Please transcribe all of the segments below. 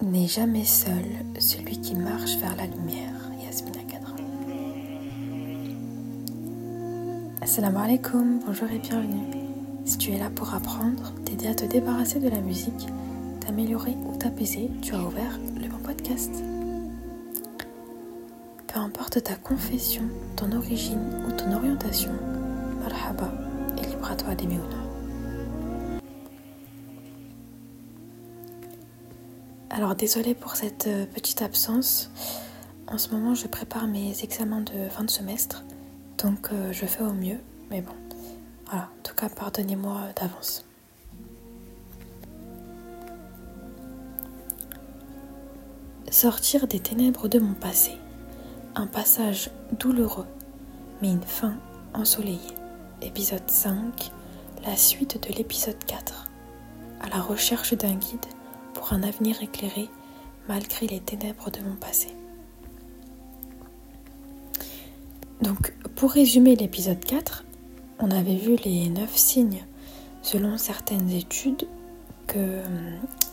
N'est jamais seul celui qui marche vers la lumière. Yasmina Kadra. Assalamu alaikum, bonjour et bienvenue. Si tu es là pour apprendre, t'aider à te débarrasser de la musique, t'améliorer ou t'apaiser, tu as ouvert le bon podcast. Peu importe ta confession, ton origine ou ton orientation, marhaba et libre à toi d'aimer ou non. Alors désolée pour cette euh, petite absence. En ce moment, je prépare mes examens de fin de semestre, donc euh, je fais au mieux. Mais bon, voilà. En tout cas, pardonnez-moi d'avance. Sortir des ténèbres de mon passé. Un passage douloureux, mais une fin ensoleillée. Épisode 5, la suite de l'épisode 4. À la recherche d'un guide pour un avenir éclairé malgré les ténèbres de mon passé. Donc, pour résumer l'épisode 4, on avait vu les 9 signes selon certaines études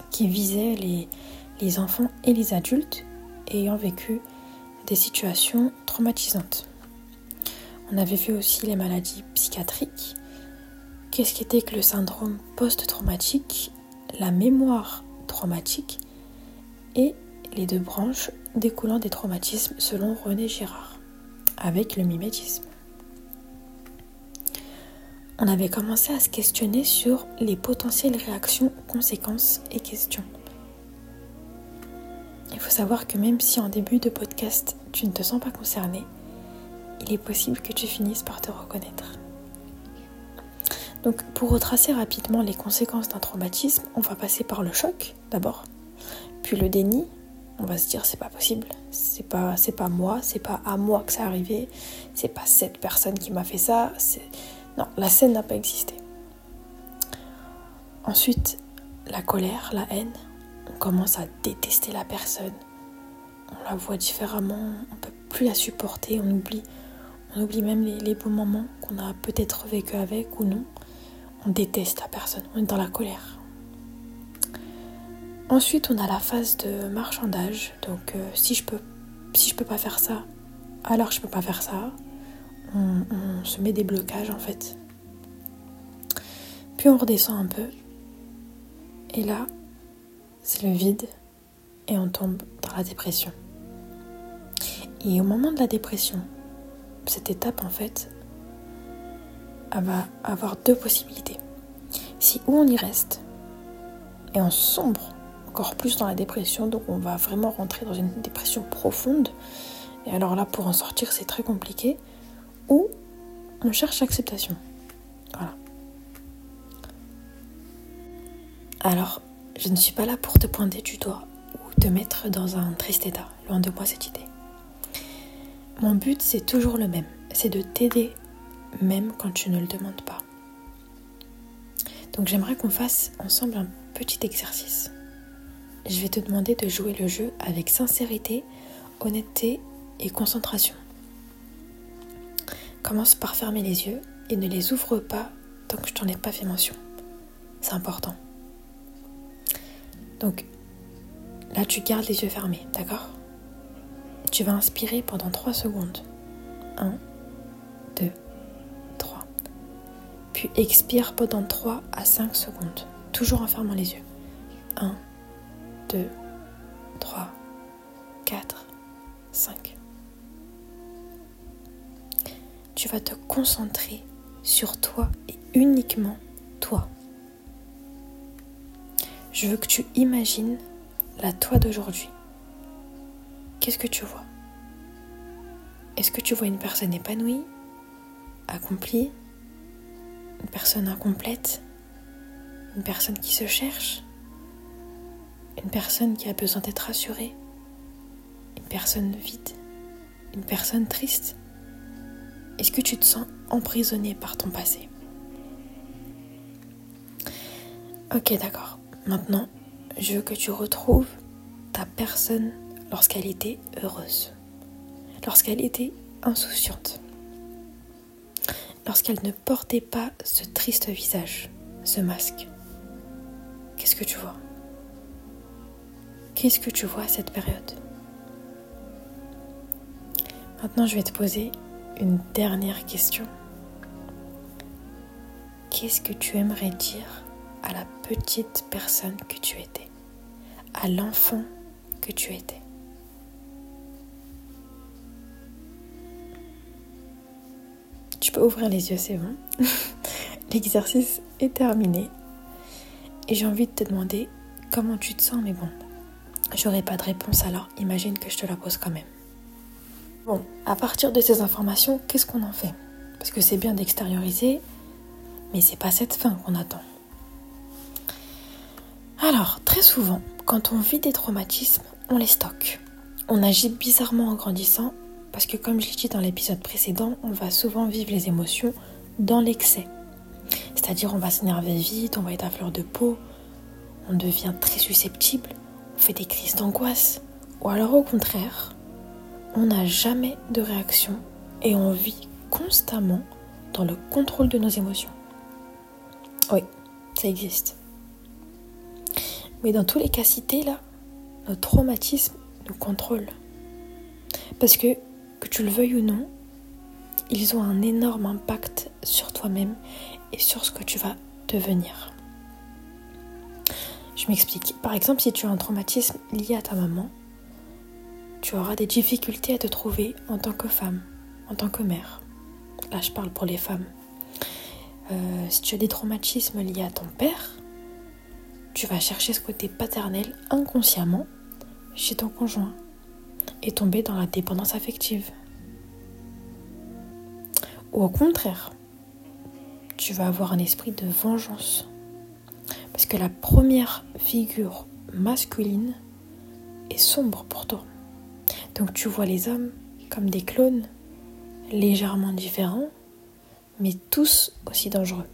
qui visaient les, les enfants et les adultes ayant vécu des situations traumatisantes. On avait vu aussi les maladies psychiatriques, qu'est-ce qu'était que le syndrome post-traumatique, la mémoire traumatique et les deux branches découlant des traumatismes selon René Girard, avec le mimétisme. On avait commencé à se questionner sur les potentielles réactions, conséquences et questions. Il faut savoir que même si en début de podcast tu ne te sens pas concerné, il est possible que tu finisses par te reconnaître. Donc pour retracer rapidement les conséquences d'un traumatisme, on va passer par le choc d'abord, puis le déni. On va se dire c'est pas possible, c'est pas c'est pas moi, c'est pas à moi que ça arrivé, c'est pas cette personne qui m'a fait ça, non, la scène n'a pas existé. Ensuite, la colère, la haine, on commence à détester la personne. On la voit différemment, on peut plus la supporter, on oublie on oublie même les, les beaux moments qu'on a peut-être vécu avec ou non on déteste la personne, on est dans la colère. Ensuite, on a la phase de marchandage. Donc, euh, si je peux, si je peux pas faire ça, alors je peux pas faire ça. On, on, se met des blocages en fait. Puis on redescend un peu. Et là, c'est le vide et on tombe dans la dépression. Et au moment de la dépression, cette étape en fait, va avoir deux possibilités. Si ou on y reste et on sombre encore plus dans la dépression, donc on va vraiment rentrer dans une dépression profonde, et alors là pour en sortir c'est très compliqué, ou on cherche l'acceptation. Voilà. Alors, je ne suis pas là pour te pointer du doigt ou te mettre dans un triste état, loin de moi cette idée. Mon but c'est toujours le même, c'est de t'aider même quand tu ne le demandes pas. Donc j'aimerais qu'on fasse ensemble un petit exercice. Je vais te demander de jouer le jeu avec sincérité, honnêteté et concentration. Commence par fermer les yeux et ne les ouvre pas tant que je t'en ai pas fait mention. C'est important. Donc là tu gardes les yeux fermés, d'accord? Tu vas inspirer pendant 3 secondes. 1, puis expire pendant 3 à 5 secondes, toujours en fermant les yeux. 1, 2, 3, 4, 5. Tu vas te concentrer sur toi et uniquement toi. Je veux que tu imagines la toi d'aujourd'hui. Qu'est-ce que tu vois? Est-ce que tu vois une personne épanouie, accomplie, une personne incomplète, une personne qui se cherche, une personne qui a besoin d'être rassurée, une personne vide, une personne triste. Est-ce que tu te sens emprisonné par ton passé? Ok, d'accord. Maintenant, je veux que tu retrouves ta personne lorsqu'elle était heureuse, lorsqu'elle était insouciante lorsqu'elle ne portait pas ce triste visage, ce masque. Qu'est-ce que tu vois? Qu'est-ce que tu vois à cette période? Maintenant, je vais te poser une dernière question. Qu'est-ce que tu aimerais dire à la petite personne que tu étais, à l'enfant que tu étais? Ouvrir les yeux, c'est bon. L'exercice est terminé. Et j'ai envie de te demander comment tu te sens, mais bon, j'aurai pas de réponse alors imagine que je te la pose quand même. Bon, à partir de ces informations, qu'est-ce qu'on en fait? Parce que c'est bien d'extérioriser, mais c'est pas cette fin qu'on attend. Alors, très souvent, quand on vit des traumatismes, on les stocke. On agit bizarrement en grandissant parce que comme je l'ai dit dans l'épisode précédent, on va souvent vivre les émotions dans l'excès. C'est-à-dire on va s'énerver vite, on va être à fleur de peau, on devient très susceptible, on fait des crises d'angoisse. Ou alors au contraire, on n'a jamais de réaction et on vit constamment dans le contrôle de nos émotions. Oui, ça existe. Mais dans tous les cas cités là, nos traumatismes nous contrôlent. Parce que que tu le veuilles ou non, ils ont un énorme impact sur toi-même et sur ce que tu vas devenir. Je m'explique. Par exemple, si tu as un traumatisme lié à ta maman, tu auras des difficultés à te trouver en tant que femme, en tant que mère. Là, je parle pour les femmes. Euh, si tu as des traumatismes liés à ton père, tu vas chercher ce côté paternel inconsciemment chez ton conjoint et tomber dans la dépendance affective. Ou au contraire, tu vas avoir un esprit de vengeance. Parce que la première figure masculine est sombre pour toi. Donc tu vois les hommes comme des clones, légèrement différents, mais tous aussi dangereux.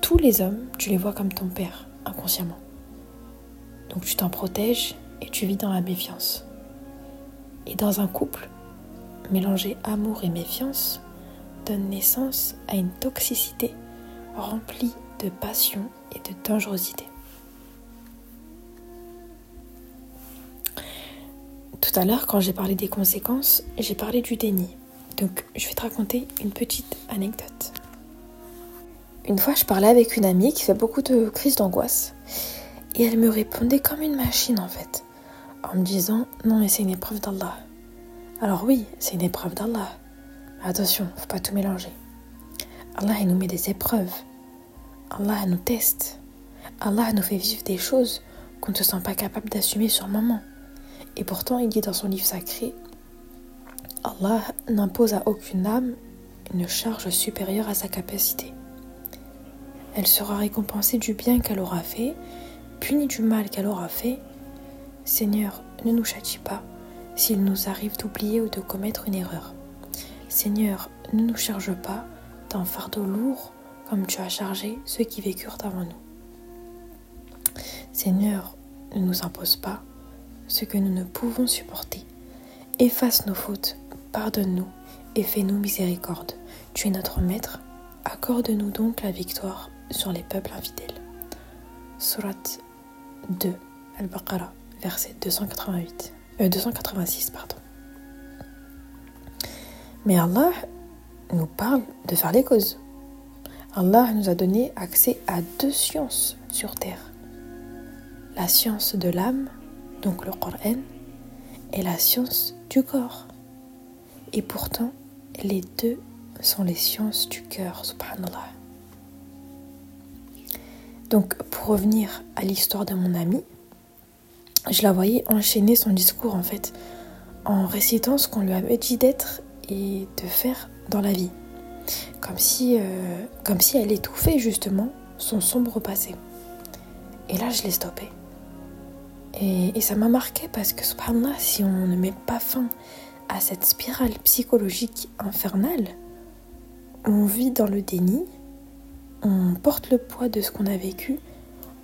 Tous les hommes, tu les vois comme ton père, inconsciemment. Donc tu t'en protèges et tu vis dans la méfiance. Et dans un couple, mélanger amour et méfiance donne naissance à une toxicité remplie de passion et de dangerosité. Tout à l'heure, quand j'ai parlé des conséquences, j'ai parlé du déni. Donc, je vais te raconter une petite anecdote. Une fois, je parlais avec une amie qui fait beaucoup de crises d'angoisse. Et elle me répondait comme une machine en fait en me disant non mais c'est une épreuve d'Allah. Alors oui, c'est une épreuve d'Allah. Mais attention, faut pas tout mélanger. Allah il nous met des épreuves. Allah nous teste. Allah nous fait vivre des choses qu'on ne se sent pas capable d'assumer sur moment. Et pourtant, il dit dans son livre sacré Allah n'impose à aucune âme une charge supérieure à sa capacité. Elle sera récompensée du bien qu'elle aura fait, punie du mal qu'elle aura fait, Seigneur, ne nous châtie pas s'il nous arrive d'oublier ou de commettre une erreur. Seigneur, ne nous charge pas d'un fardeau lourd comme tu as chargé ceux qui vécurent avant nous. Seigneur, ne nous impose pas ce que nous ne pouvons supporter. Efface nos fautes, pardonne-nous et fais-nous miséricorde. Tu es notre Maître, accorde-nous donc la victoire sur les peuples infidèles. Surat 2 Al-Baqarah verset 288, 286. Euh, pardon. Mais Allah nous parle de faire les causes. Allah nous a donné accès à deux sciences sur terre. La science de l'âme, donc le Coran, et la science du corps. Et pourtant, les deux sont les sciences du cœur, subhanallah. Donc, pour revenir à l'histoire de mon ami, je la voyais enchaîner son discours en fait, en récitant ce qu'on lui avait dit d'être et de faire dans la vie. Comme si, euh, comme si elle étouffait justement son sombre passé. Et là, je l'ai stoppé. Et, ça m'a marqué parce que, subhanallah, si on ne met pas fin à cette spirale psychologique infernale, on vit dans le déni, on porte le poids de ce qu'on a vécu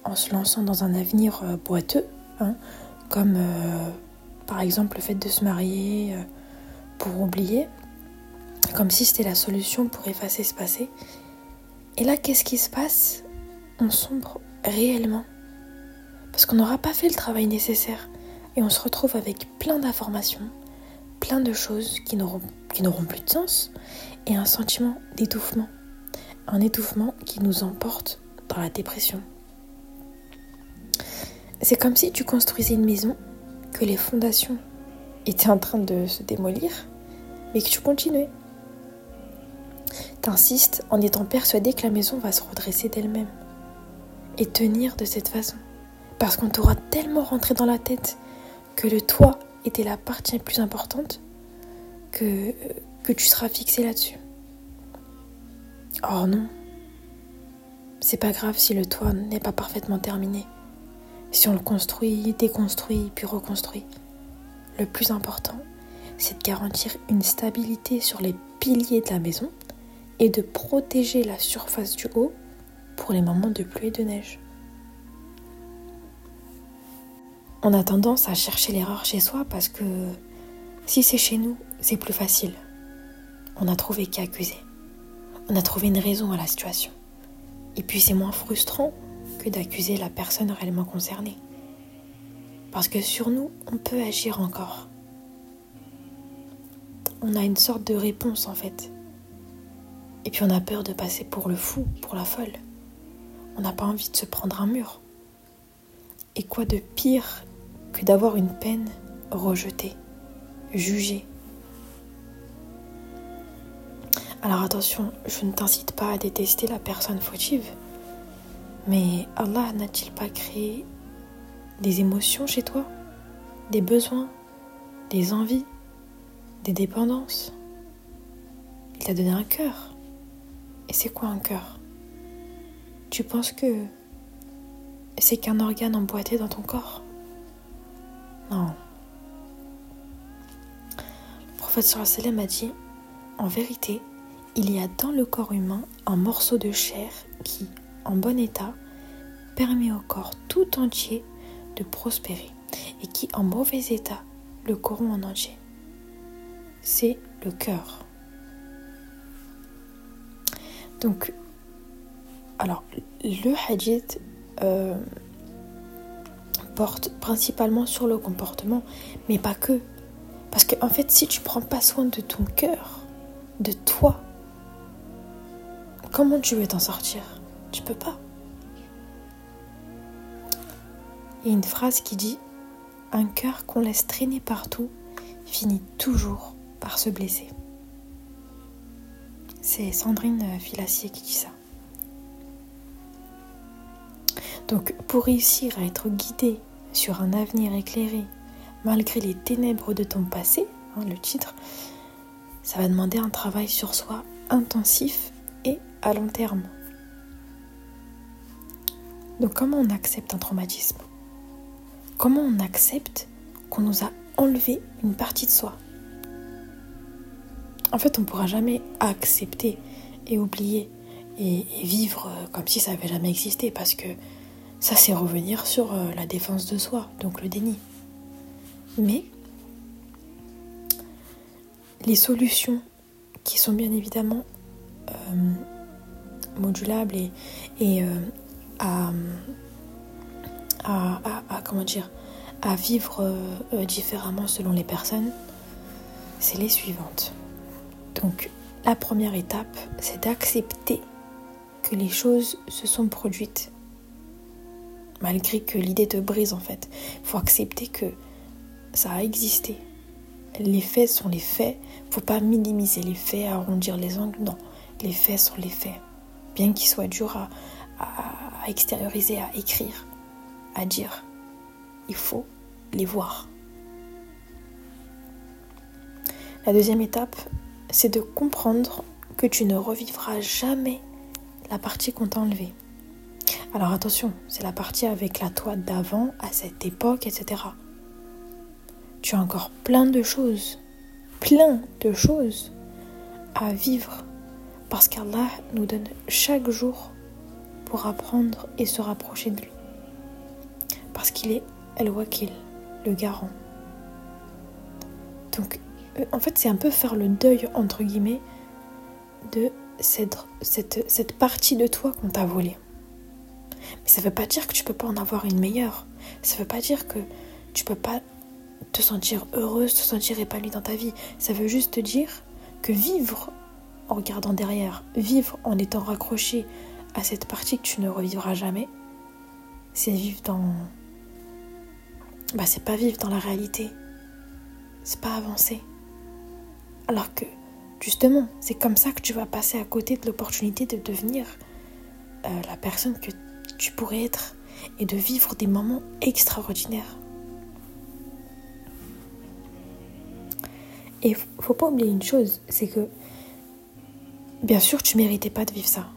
en se lançant dans un avenir euh, boiteux, Hein, comme euh, par exemple le fait de se marier euh, pour oublier, comme si c'était la solution pour effacer ce passé. Et là, qu'est-ce qui se passe? On sombre réellement. Parce qu'on n'aura pas fait le travail nécessaire. Et on se retrouve avec plein d'informations, plein de choses qui n'auront plus de sens et un sentiment d'étouffement. Un étouffement qui nous emporte dans la dépression. C'est comme si tu construisais une maison, que les fondations étaient en train de se démolir, mais que tu continuais. T'insistes en étant persuadé que la maison va se redresser d'elle-même et tenir de cette façon. Parce qu'on t'aura tellement rentré dans la tête que le toit était la partie la plus importante que, que tu seras fixé là-dessus. Or non. C'est pas grave si le toit n'est pas parfaitement terminé. Si on le construit, déconstruit, puis reconstruit. Le plus important, c'est de garantir une stabilité sur les piliers de la maison et de protéger la surface du haut pour les moments de pluie et de neige. On a tendance à chercher l'erreur chez soi parce que si c'est chez nous, c'est plus facile. On a trouvé qui accuser. On a trouvé une raison à la situation. Et puis c'est moins frustrant que d'accuser la personne réellement concernée. Parce que sur nous, on peut agir encore. On a une sorte de réponse en fait. Et puis on a peur de passer pour le fou, pour la folle. On n'a pas envie de se prendre un mur. Et quoi de pire que d'avoir une peine rejetée, jugée? Alors attention, je ne t'incite pas à détester la personne fautive, mais Allah n'a-t-il pas créé des émotions chez toi, des besoins, des envies, des dépendances? Il t'a donné un cœur. Et c'est quoi un cœur? Tu penses que c'est qu'un organe emboîté dans ton corps? Non. Le prophète sallam a dit En vérité, il y a dans le corps humain un morceau de chair qui, en bon état, permet au corps tout entier de prospérer et qui, en mauvais état, le corrompt en entier. C'est le cœur. Donc, alors, le hadith euh, porte principalement sur le comportement, mais pas que. Parce qu'en en fait, si tu prends pas soin de ton cœur, de toi, comment tu veux t'en sortir? Tu peux pas. Il y a une phrase qui dit Un cœur qu'on laisse traîner partout finit toujours par se blesser. C'est Sandrine Filassier qui dit ça. Donc pour réussir à être guidé sur un avenir éclairé, malgré les ténèbres de ton passé, hein, le titre, ça va demander un travail sur soi intensif et à long terme. Donc comment on accepte un traumatisme? Comment on accepte qu'on nous a enlevé une partie de soi? En fait, on ne pourra jamais accepter et oublier et, vivre comme si ça n'avait jamais existé parce que ça, c'est revenir sur euh, la défense de soi, donc le déni. Mais les solutions qui sont bien évidemment euh, modulables et, euh, à à, comment dire, à vivre euh, euh, différemment selon les personnes, c'est les suivantes. Donc, la première étape, c'est d'accepter que les choses se sont produites. Malgré que l'idée te brise en fait. Il faut accepter que ça a existé. Les faits sont les faits. faut pas minimiser les faits, arrondir les angles. Non, les faits sont les faits. Bien qu'ils soient durs à extérioriser, à écrire à dire. Il faut les voir. La deuxième étape, c'est de comprendre que tu ne revivras jamais la partie qu'on t'a enlevée. Alors attention, c'est la partie avec la toi d'avant, à cette époque, etc. Tu as encore plein de choses, plein de choses à vivre parce qu'Allah nous donne chaque jour pour apprendre et se rapprocher de lui parce qu'il est El-Wakil, le garant. Donc, euh, en fait, c'est un peu faire le deuil, entre guillemets, de cette, cette, partie de toi qu'on t'a volée. Mais ça ne veut pas dire que tu peux pas en avoir une meilleure. Ça veut pas dire que tu peux pas te sentir heureuse, te sentir épanouie dans ta vie. Ça veut juste te dire que vivre en regardant derrière, vivre en étant raccroché à cette partie que tu ne revivras jamais, c'est vivre dans. Bah, c'est pas vivre dans la réalité. C'est pas avancer. Alors que, justement, c'est comme ça que tu vas passer à côté de l'opportunité de devenir euh, la personne que tu pourrais être et de vivre des moments extraordinaires. Et faut pas oublier une chose, c'est que bien sûr tu méritais pas de vivre ça.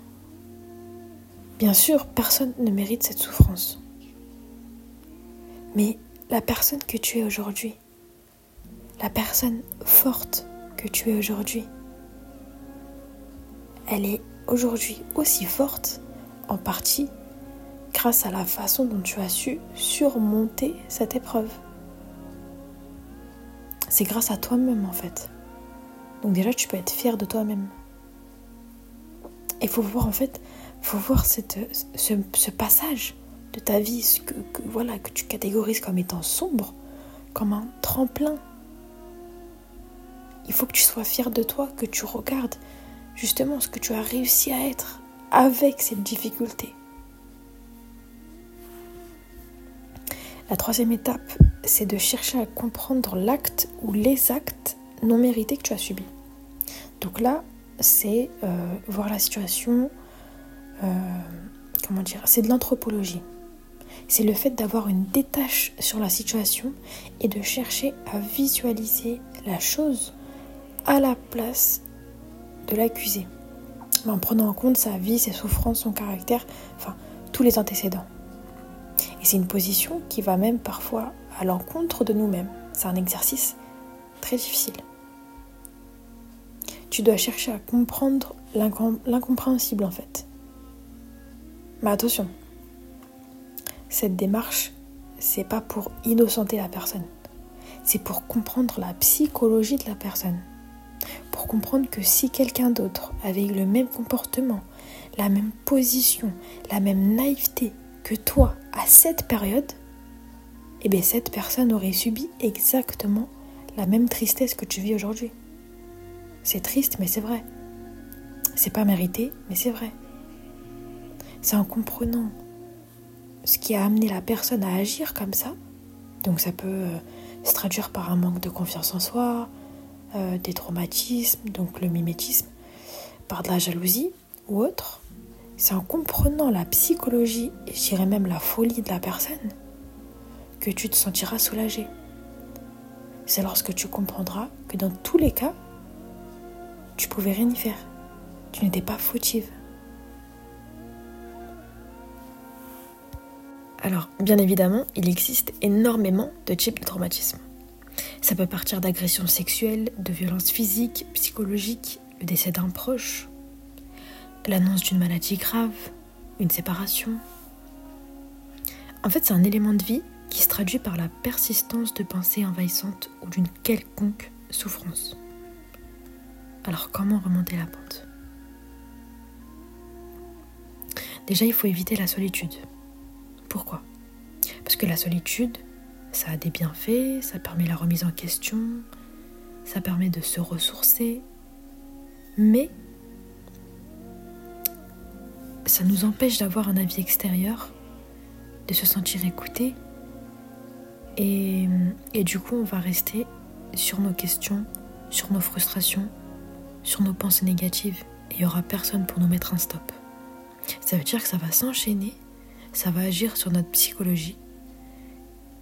Bien sûr, personne ne mérite cette souffrance. Mais la personne que tu es aujourd'hui, la personne forte que tu es aujourd'hui, elle est aujourd'hui aussi forte en partie grâce à la façon dont tu as su surmonter cette épreuve. C'est grâce à toi-même en fait. Donc déjà tu peux être fier de toi-même. Il faut voir en fait, faut voir ce, passage de ta vie que, que, voilà, que tu catégorises comme étant sombre, comme un tremplin. Il faut que tu sois fier de toi, que tu regardes justement ce que tu as réussi à être avec cette difficulté. La troisième étape, c'est de chercher à comprendre l'acte ou les actes non mérités que tu as subis. Donc là, c'est euh, voir la situation, euh, comment dire, c'est de l'anthropologie. C'est le fait d'avoir une détache sur la situation et de chercher à visualiser la chose à la place de l'accusé, en prenant en compte sa vie, ses souffrances, son caractère, enfin tous les antécédents. Et c'est une position qui va même parfois à l'encontre de nous-mêmes. C'est un exercice très difficile. Tu dois chercher à comprendre l'incompréhensible en fait. Mais attention, cette démarche, c'est pas pour innocenter la personne. C'est pour comprendre la psychologie de la personne. Pour comprendre que si quelqu'un d'autre avait eu le même comportement, la même position, la même naïveté que toi à cette période, eh bien cette personne aurait subi exactement la même tristesse que tu vis aujourd'hui. C'est triste, mais c'est vrai. C'est pas mérité, mais c'est vrai. C'est en comprenant ce qui a amené la personne à agir comme ça. Donc ça peut euh, se traduire par un manque de confiance en soi, euh, des traumatismes, donc le mimétisme, par de la jalousie ou autre. C'est en comprenant la psychologie et je dirais même la folie de la personne que tu te sentiras soulagé. C'est lorsque tu comprendras que dans tous les cas, tu pouvais rien y faire. Tu n'étais pas fautive. Alors, bien évidemment, il existe énormément de types de traumatisme. Ça peut partir d'agressions sexuelles, de violences physiques, psychologiques, le décès d'un proche, l'annonce d'une maladie grave, une séparation. En fait, c'est un élément de vie qui se traduit par la persistance de pensées envahissantes ou d'une quelconque souffrance. Alors comment remonter la pente? Déjà, il faut éviter la solitude. Pourquoi Parce que la solitude, ça a des bienfaits, ça permet la remise en question, ça permet de se ressourcer, mais ça nous empêche d'avoir un avis extérieur, de se sentir écouté. Et, du coup, on va rester sur nos questions, sur nos frustrations, sur nos pensées négatives. Et il n'y aura personne pour nous mettre un stop. Ça veut dire que ça va s'enchaîner, ça va agir sur notre psychologie.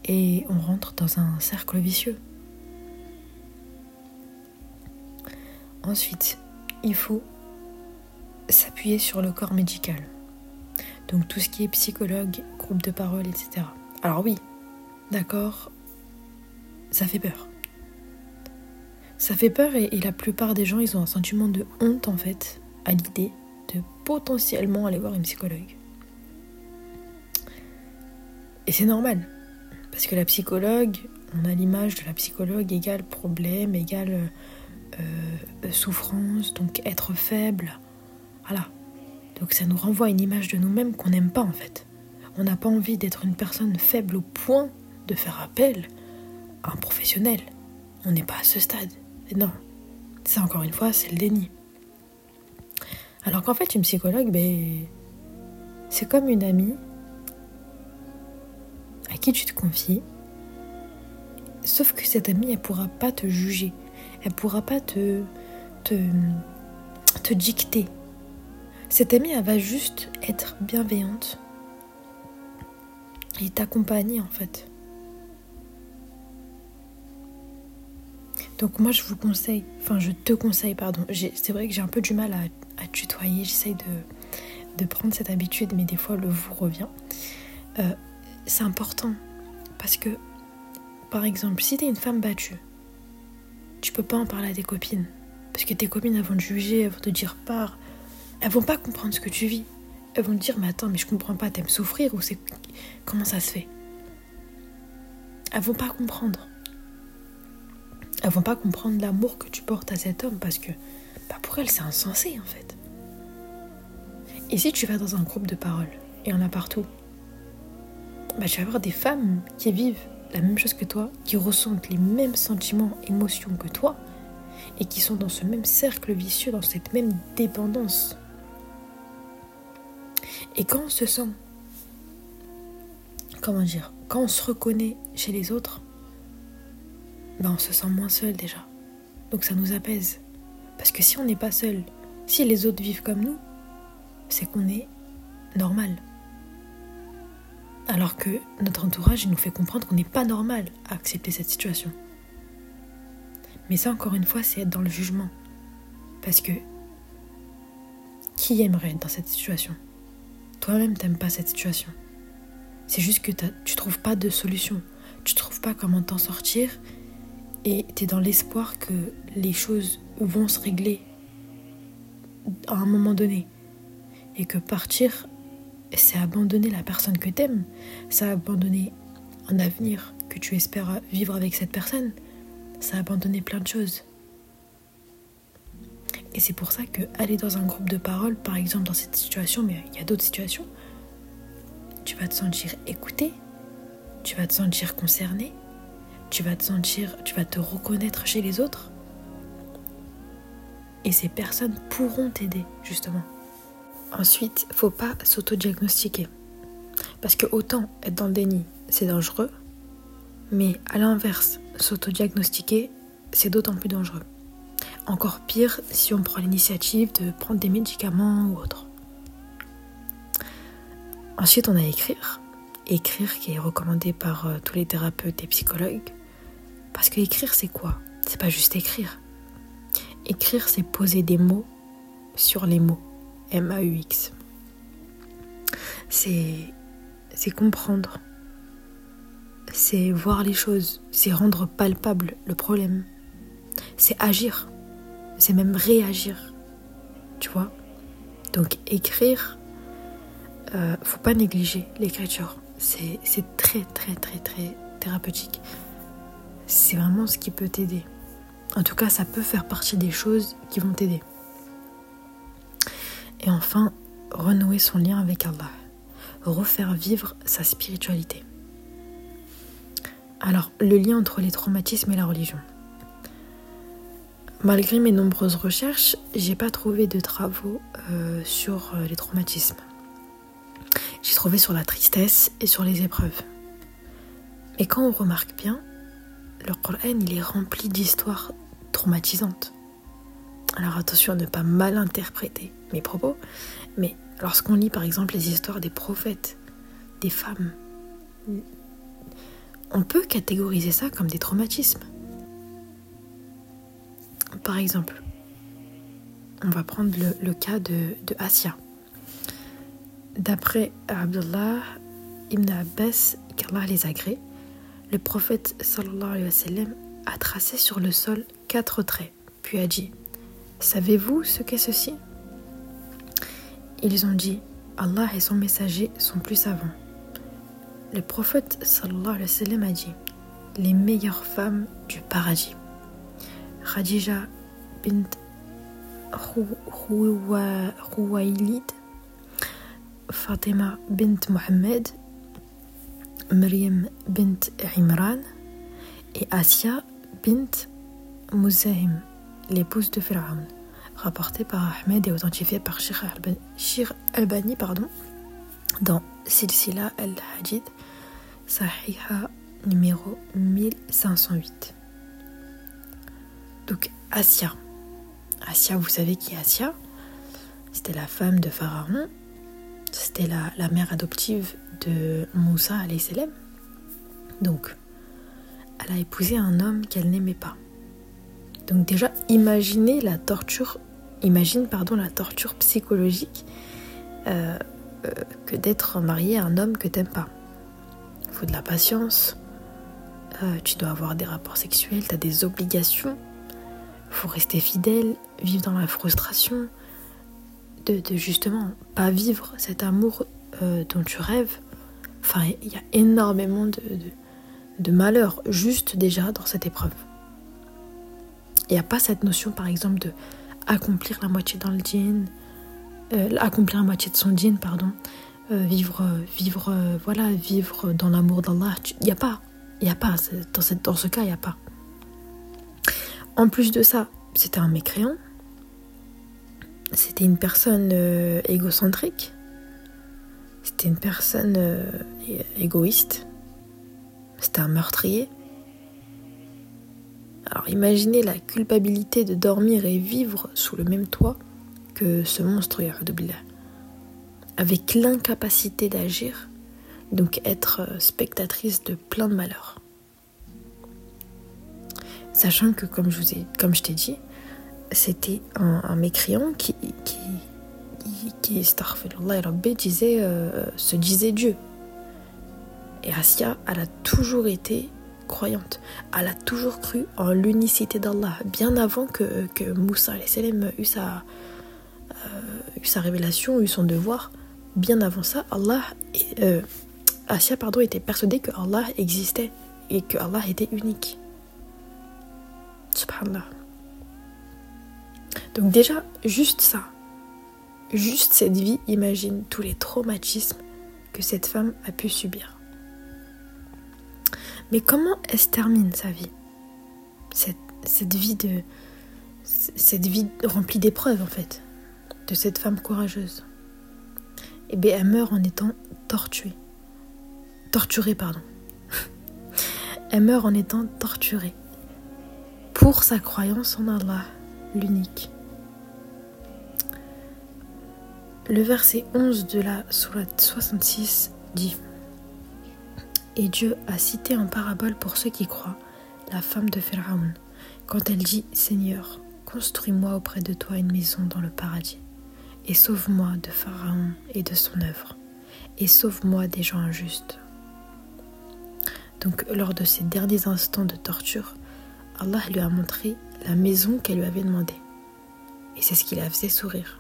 Et on rentre dans un cercle vicieux. Ensuite, il faut s'appuyer sur le corps médical. Donc tout ce qui est psychologue, groupe de parole, etc. Alors oui, d'accord, ça fait peur. Ça fait peur et, la plupart des gens, ils ont un sentiment de honte en fait à l'idée de potentiellement aller voir une psychologue. Et c'est normal, parce que la psychologue, on a l'image de la psychologue égale problème, égale euh, souffrance, donc être faible, voilà. Donc ça nous renvoie une image de nous-mêmes qu'on n'aime pas en fait. on n'a pas envie d'être une personne faible au point de faire appel à un professionnel. On n'est pas à ce stade. non, ça encore une fois, c'est le déni. Alors qu'en fait, une psychologue, ben, c'est comme une amie qui tu te confies. Sauf que cette amie, elle pourra pas te juger. Elle pourra pas te, te, te dicter. Cette amie, elle va juste être bienveillante et t'accompagner en fait. Donc moi je vous conseille, enfin je te conseille, pardon, c'est vrai que j'ai un peu du mal à, tutoyer, j'essaye de, de, prendre cette habitude, mais des fois le vous revient. Euh, c'est important parce que, par exemple, si t'es une femme battue, tu peux pas en parler à tes copines. Parce que tes copines, elles vont te juger, elles vont te dire part. Elles vont pas comprendre ce que tu vis. Elles vont te dire, mais attends, mais je comprends pas, t'aimes souffrir ou c'est. Comment ça se fait? Elles vont pas comprendre. Elles vont pas comprendre l'amour que tu portes à cet homme parce que bah pour elles, c'est insensé en fait. Et si tu vas dans un groupe de parole, et il y en a partout, bah, tu vas avoir des femmes qui vivent la même chose que toi, qui ressentent les mêmes sentiments, émotions que toi, et qui sont dans ce même cercle vicieux, dans cette même dépendance. Et quand on se sent, comment dire, quand on se reconnaît chez les autres, ben on se sent moins seul déjà. Donc ça nous apaise. Parce que si on n'est pas seul, si les autres vivent comme nous, c'est qu'on est normal. Alors que notre entourage nous fait comprendre qu'on n'est pas normal à accepter cette situation. Mais ça, encore une fois, c'est être dans le jugement. Parce que qui aimerait être dans cette situation? Toi-même, t'aimes pas cette situation. C'est juste que tu trouves pas de solution. Tu trouves pas comment t'en sortir. Et tu es dans l'espoir que les choses vont se régler à un moment donné. Et que partir c'est abandonner la personne que t'aimes, c'est abandonner un avenir que tu espères vivre avec cette personne, c'est abandonner plein de choses. Et c'est pour ça que aller dans un groupe de parole, par exemple dans cette situation, mais il y a d'autres situations, tu vas te sentir écouté, tu vas te sentir concerné, tu vas te sentir, tu vas te reconnaître chez les autres. Et ces personnes pourront t'aider, justement. Ensuite, faut pas s'auto-diagnostiquer. Parce que autant être dans le déni, c'est dangereux, mais à l'inverse, s'auto-diagnostiquer, c'est d'autant plus dangereux. Encore pire si on prend l'initiative de prendre des médicaments ou autre. Ensuite, on a écrire. Écrire qui est recommandé par euh, tous les thérapeutes et psychologues. Parce que écrire, c'est quoi? C'est pas juste écrire. Écrire, c'est poser des mots sur les mots. M-A-U-X. C'est, comprendre. C'est voir les choses. C'est rendre palpable le problème. C'est agir. C'est même réagir. Tu vois? Donc écrire, euh, faut pas négliger l'écriture. C'est très très très très thérapeutique. C'est vraiment ce qui peut t'aider. En tout cas, ça peut faire partie des choses qui vont t'aider. Et enfin, renouer son lien avec Allah, refaire vivre sa spiritualité. Alors, le lien entre les traumatismes et la religion. Malgré mes nombreuses recherches, j'ai pas trouvé de travaux euh, sur euh, les traumatismes. J'ai trouvé sur la tristesse et sur les épreuves. Mais quand on remarque bien, le Coran il est rempli d'histoires traumatisantes. Alors attention à ne pas mal interpréter mes propos, mais lorsqu'on lit par exemple les histoires des prophètes, des femmes, on peut catégoriser ça comme des traumatismes. Par exemple, on va prendre le, cas de, de Asia. D'après Abdullah ibn Abbas, qu'Allah les le prophète sallallahu alayhi wa sallam a tracé sur le sol quatre traits, puis a dit Savez-vous ce qu'est ceci? Ils ont dit Allah et son messager sont plus savants. Le prophète sallallahu alayhi wa sallam a dit Les meilleures femmes du paradis. Khadija bint Ruwailid, Fatima bint Mohammed Maryam bint Imran et Asia bint Muzahim, l'épouse de Pharaon, rapporté par Ahmed et authentifié par Shir Albani pardon, dans Silsila al-Hadid, Sahiha numéro 1508. Donc Asia. Asia, vous savez qui est Asia? C'était la femme de Pharaon. C'était la, mère adoptive de Moussa salam. Donc, elle a épousé un homme qu'elle n'aimait pas. Donc déjà, imaginez la torture, imagine pardon la torture psychologique euh, euh, que d'être marié à un homme que t'aimes pas. Il faut de la patience, euh, tu dois avoir des rapports sexuels, tu as des obligations, faut rester fidèle, vivre dans la frustration, de, justement pas vivre cet amour dont tu rêves. Enfin, il y a énormément de, de malheur juste déjà dans cette épreuve. Il n'y a pas cette notion, par exemple, de accomplir la moitié dans le euh, accomplir la moitié de son djinn, pardon, euh, vivre, vivre, euh, voilà, vivre dans l'amour d'Allah. Il n'y a pas, il n'y a pas, dans, cette, dans ce cas, il n'y a pas. En plus de ça, c'était un mécréant, c'était une personne égocentrique, c'était une personne égoïste, c'était un meurtrier. Alors imaginez la culpabilité de dormir et vivre sous le même toit que ce monstre, billah. Avec l'incapacité d'agir, donc être spectatrice de plein de malheurs. Sachant que, comme je, vous ai, comme je t'ai dit, c'était un, mécréant qui, qui, qui, qui disait, euh, se disait Dieu. Et Asia, elle a toujours été croyante. Elle a toujours cru en l'unicité d'Allah, bien avant que, que Moussa eut sa, euh, sa révélation, eut son devoir. Bien avant ça, Allah, euh, Asia pardon, était persuadée que Allah existait et que Allah était unique. Subhanallah. Donc déjà, juste ça, juste cette vie, imagine tous les traumatismes que cette femme a pu subir. Mais comment elle se termine sa vie? Cette, vie de cette vie remplie d'épreuves en fait, de cette femme courageuse. Eh bien, elle meurt en étant torturée. Torturée, pardon. elle meurt en étant torturée pour sa croyance en Allah, l'unique. Le verset 11 de la Sourate 66 dit et Dieu a cité en parabole pour ceux qui croient la femme de Pharaon, quand elle dit Seigneur, construis-moi auprès de toi une maison dans le paradis, et sauve-moi de Pharaon et de son œuvre, et sauve-moi des gens injustes. Donc, lors de ces derniers instants de torture, Allah lui a montré la maison qu'elle lui avait demandée. Et c'est ce qui la faisait sourire.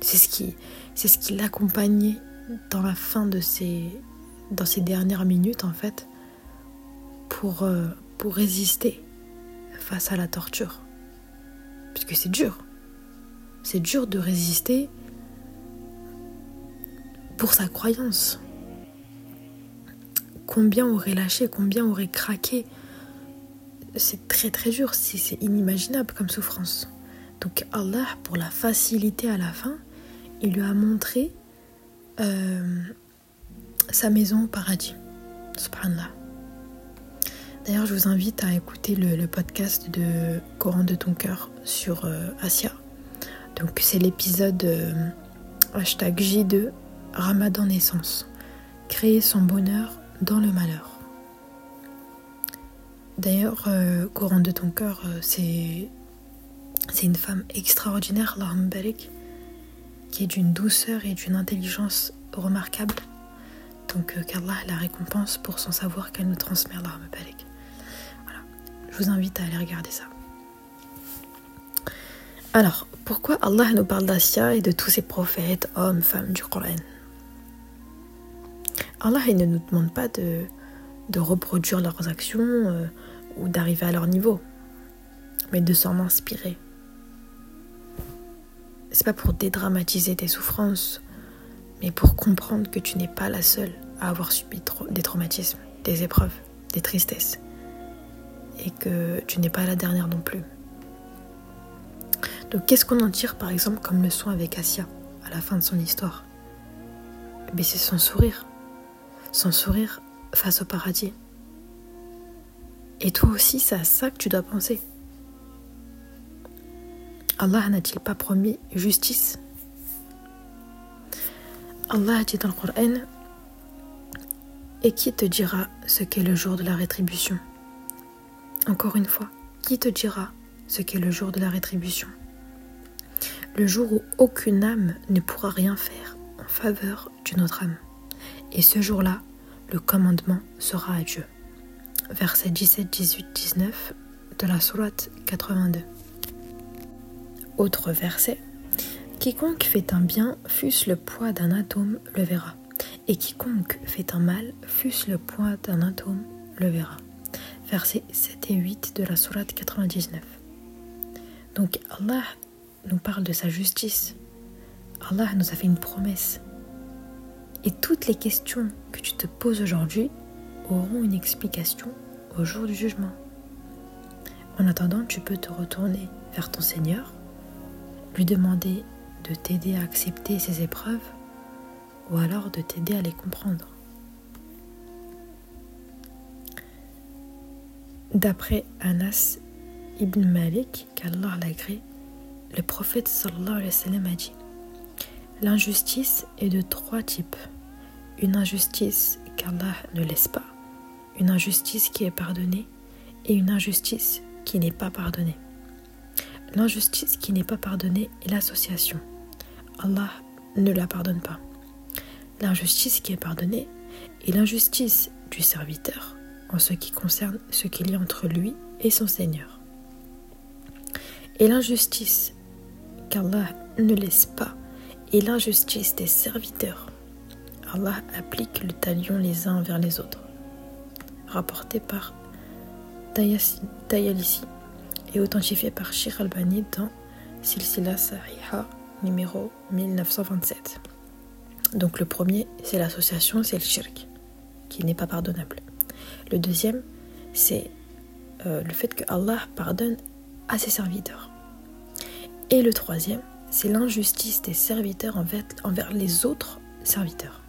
C'est ce qui, c'est ce qui l'accompagnait dans la fin de ses, dans ces dernières minutes en fait pour, euh, pour résister face à la torture. Puisque c'est dur. C'est dur de résister pour sa croyance. Combien aurait lâché, combien aurait craqué. C'est très très dur, c'est inimaginable comme souffrance. Donc Allah, pour la facilité à la fin, il lui a montré euh, sa maison au paradis. Subhanallah. D'ailleurs, je vous invite à écouter le, podcast de Coran de ton cœur sur euh, Asia. Donc, c'est l'épisode euh, hashtag J2 Ramadan naissance. Créer son bonheur dans le malheur. D'ailleurs, euh, Coran de ton cœur, c'est une femme extraordinaire, Laham qui est d'une douceur et d'une intelligence remarquable. Donc euh, qu'Allah la récompense pour son savoir qu'elle nous transmet Allah Voilà. Je vous invite à aller regarder ça. Alors, pourquoi Allah nous parle d'Asia et de tous ces prophètes, hommes, femmes du Coran? Allah ne nous demande pas de, de reproduire leurs actions euh, ou d'arriver à leur niveau, mais de s'en inspirer. C'est pas pour dédramatiser tes souffrances mais pour comprendre que tu n'es pas la seule à avoir subi des traumatismes, des épreuves, des tristesses. Et que tu n'es pas la dernière non plus. Donc qu'est-ce qu'on en tire par exemple comme leçon avec Asia à la fin de son histoire? Eh C'est son sourire. Son sourire face au paradis. Et toi aussi, c'est à ça que tu dois penser. Allah n'a-t-il pas promis justice? Allah dit dans le Coran Et qui te dira ce qu'est le jour de la rétribution? Encore une fois, qui te dira ce qu'est le jour de la rétribution? Le jour où aucune âme ne pourra rien faire en faveur d'une autre âme. Et ce jour-là, le commandement sera à Dieu. Versets 17, 18, 19 de la Sourate 82. Autre verset. Quiconque fait un bien, fût-ce le poids d'un atome, le verra. Et quiconque fait un mal, fût-ce le poids d'un atome, le verra. Versets 7 et 8 de la Sourate 99. Donc Allah nous parle de sa justice. Allah nous a fait une promesse. Et toutes les questions que tu te poses aujourd'hui auront une explication au jour du jugement. En attendant, tu peux te retourner vers ton Seigneur lui demander de t'aider à accepter ces épreuves ou alors de t'aider à les comprendre. D'après Anas ibn Malik, qu'Allah l'agrée, le prophète sallallahu alayhi wa sallam a dit L'injustice est de trois types. Une injustice qu'Allah ne laisse pas, une injustice qui est pardonnée et une injustice qui n'est pas pardonnée. L'injustice qui n'est pas pardonnée est l'association. Allah ne la pardonne pas. L'injustice qui est pardonnée est l'injustice du serviteur en ce qui concerne ce qu'il y a entre lui et son Seigneur. Et l'injustice qu'Allah ne laisse pas est l'injustice des serviteurs. Allah applique le talion les uns vers les autres. Rapporté par Tayalisi et authentifié par Sheikh Albani dans Silsila Sahiha numéro 1927. Donc le premier, c'est l'association, c'est le shirk, qui n'est pas pardonnable. Le deuxième, c'est euh, le fait que Allah pardonne à ses serviteurs. Et le troisième, c'est l'injustice des serviteurs envers, envers les autres serviteurs.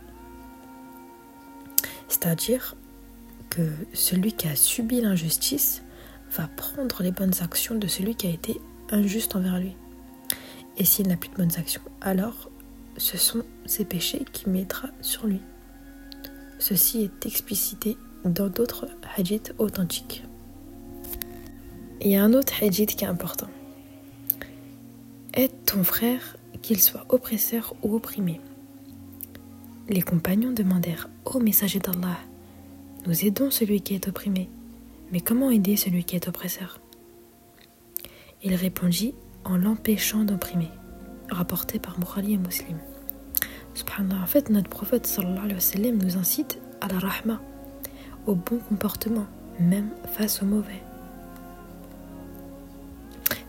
C'est-à-dire que celui qui a subi l'injustice va prendre les bonnes actions de celui qui a été injuste envers lui. Et s'il n'a plus de bonnes actions, alors ce sont ses péchés qu'il mettra sur lui. Ceci est explicité dans d'autres hadiths authentiques. Il y a un autre hadith qui est important. Aide ton frère, qu'il soit oppresseur ou opprimé. Les compagnons demandèrent Ô messager d'Allah, nous aidons celui qui est opprimé. Mais comment aider celui qui est oppresseur? Il répondit en l'empêchant d'opprimer, rapporté par Bukhari et Muslim. En fait, notre prophète sallallahu sallam nous incite à la rahma, au bon comportement, même face au mauvais.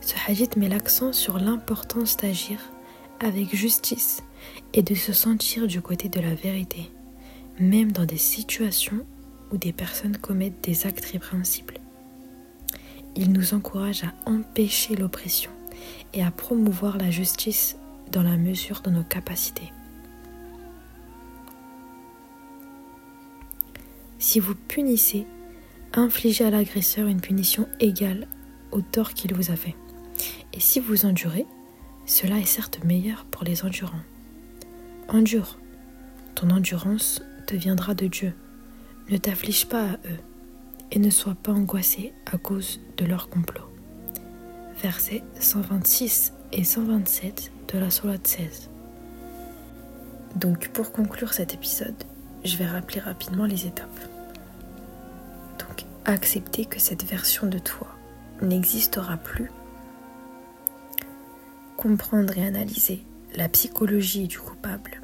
Ce hadith met l'accent sur l'importance d'agir avec justice et de se sentir du côté de la vérité, même dans des situations où des personnes commettent des actes répréhensibles. Il nous encourage à empêcher l'oppression et à promouvoir la justice dans la mesure de nos capacités. Si vous punissez, infligez à l'agresseur une punition égale au tort qu'il vous a fait. Et si vous endurez, cela est certes meilleur pour les endurants. Endure. Ton endurance te viendra de Dieu ne t'afflige pas à eux et ne sois pas angoissé à cause de leur complot. Versets 126 et 127 de la Sourate 16. Donc pour conclure cet épisode, je vais rappeler rapidement les étapes. Donc accepter que cette version de toi n'existera plus. Comprendre et analyser la psychologie du coupable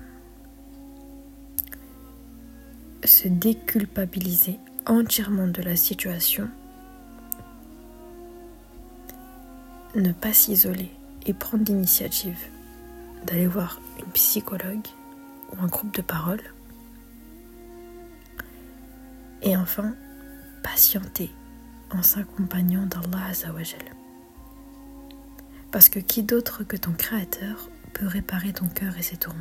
se déculpabiliser entièrement de la situation, ne pas s'isoler et prendre l'initiative d'aller voir une psychologue ou un groupe de parole, Et enfin, patienter en s'accompagnant d'Allah Azzawajal. Parce que qui d'autre que ton Créateur peut réparer ton cœur et ses tourments?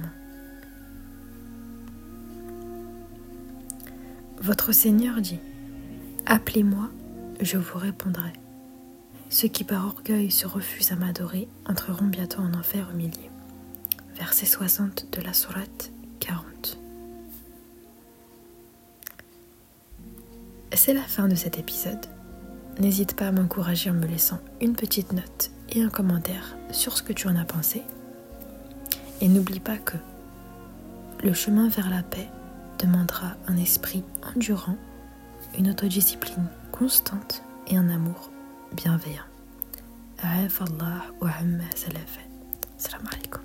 Votre Seigneur dit Appelez-moi, je vous répondrai. Ceux qui par orgueil se refusent à m'adorer entreront bientôt en enfer humiliés. Verset 60 de la Sourate 40. C'est la fin de cet épisode. N'hésite pas à m'encourager en me laissant une petite note et un commentaire sur ce que tu en as pensé. Et n'oublie pas que le chemin vers la paix demandera un esprit endurant, une autodiscipline constante et un amour bienveillant. Allah wa Salam alaikum.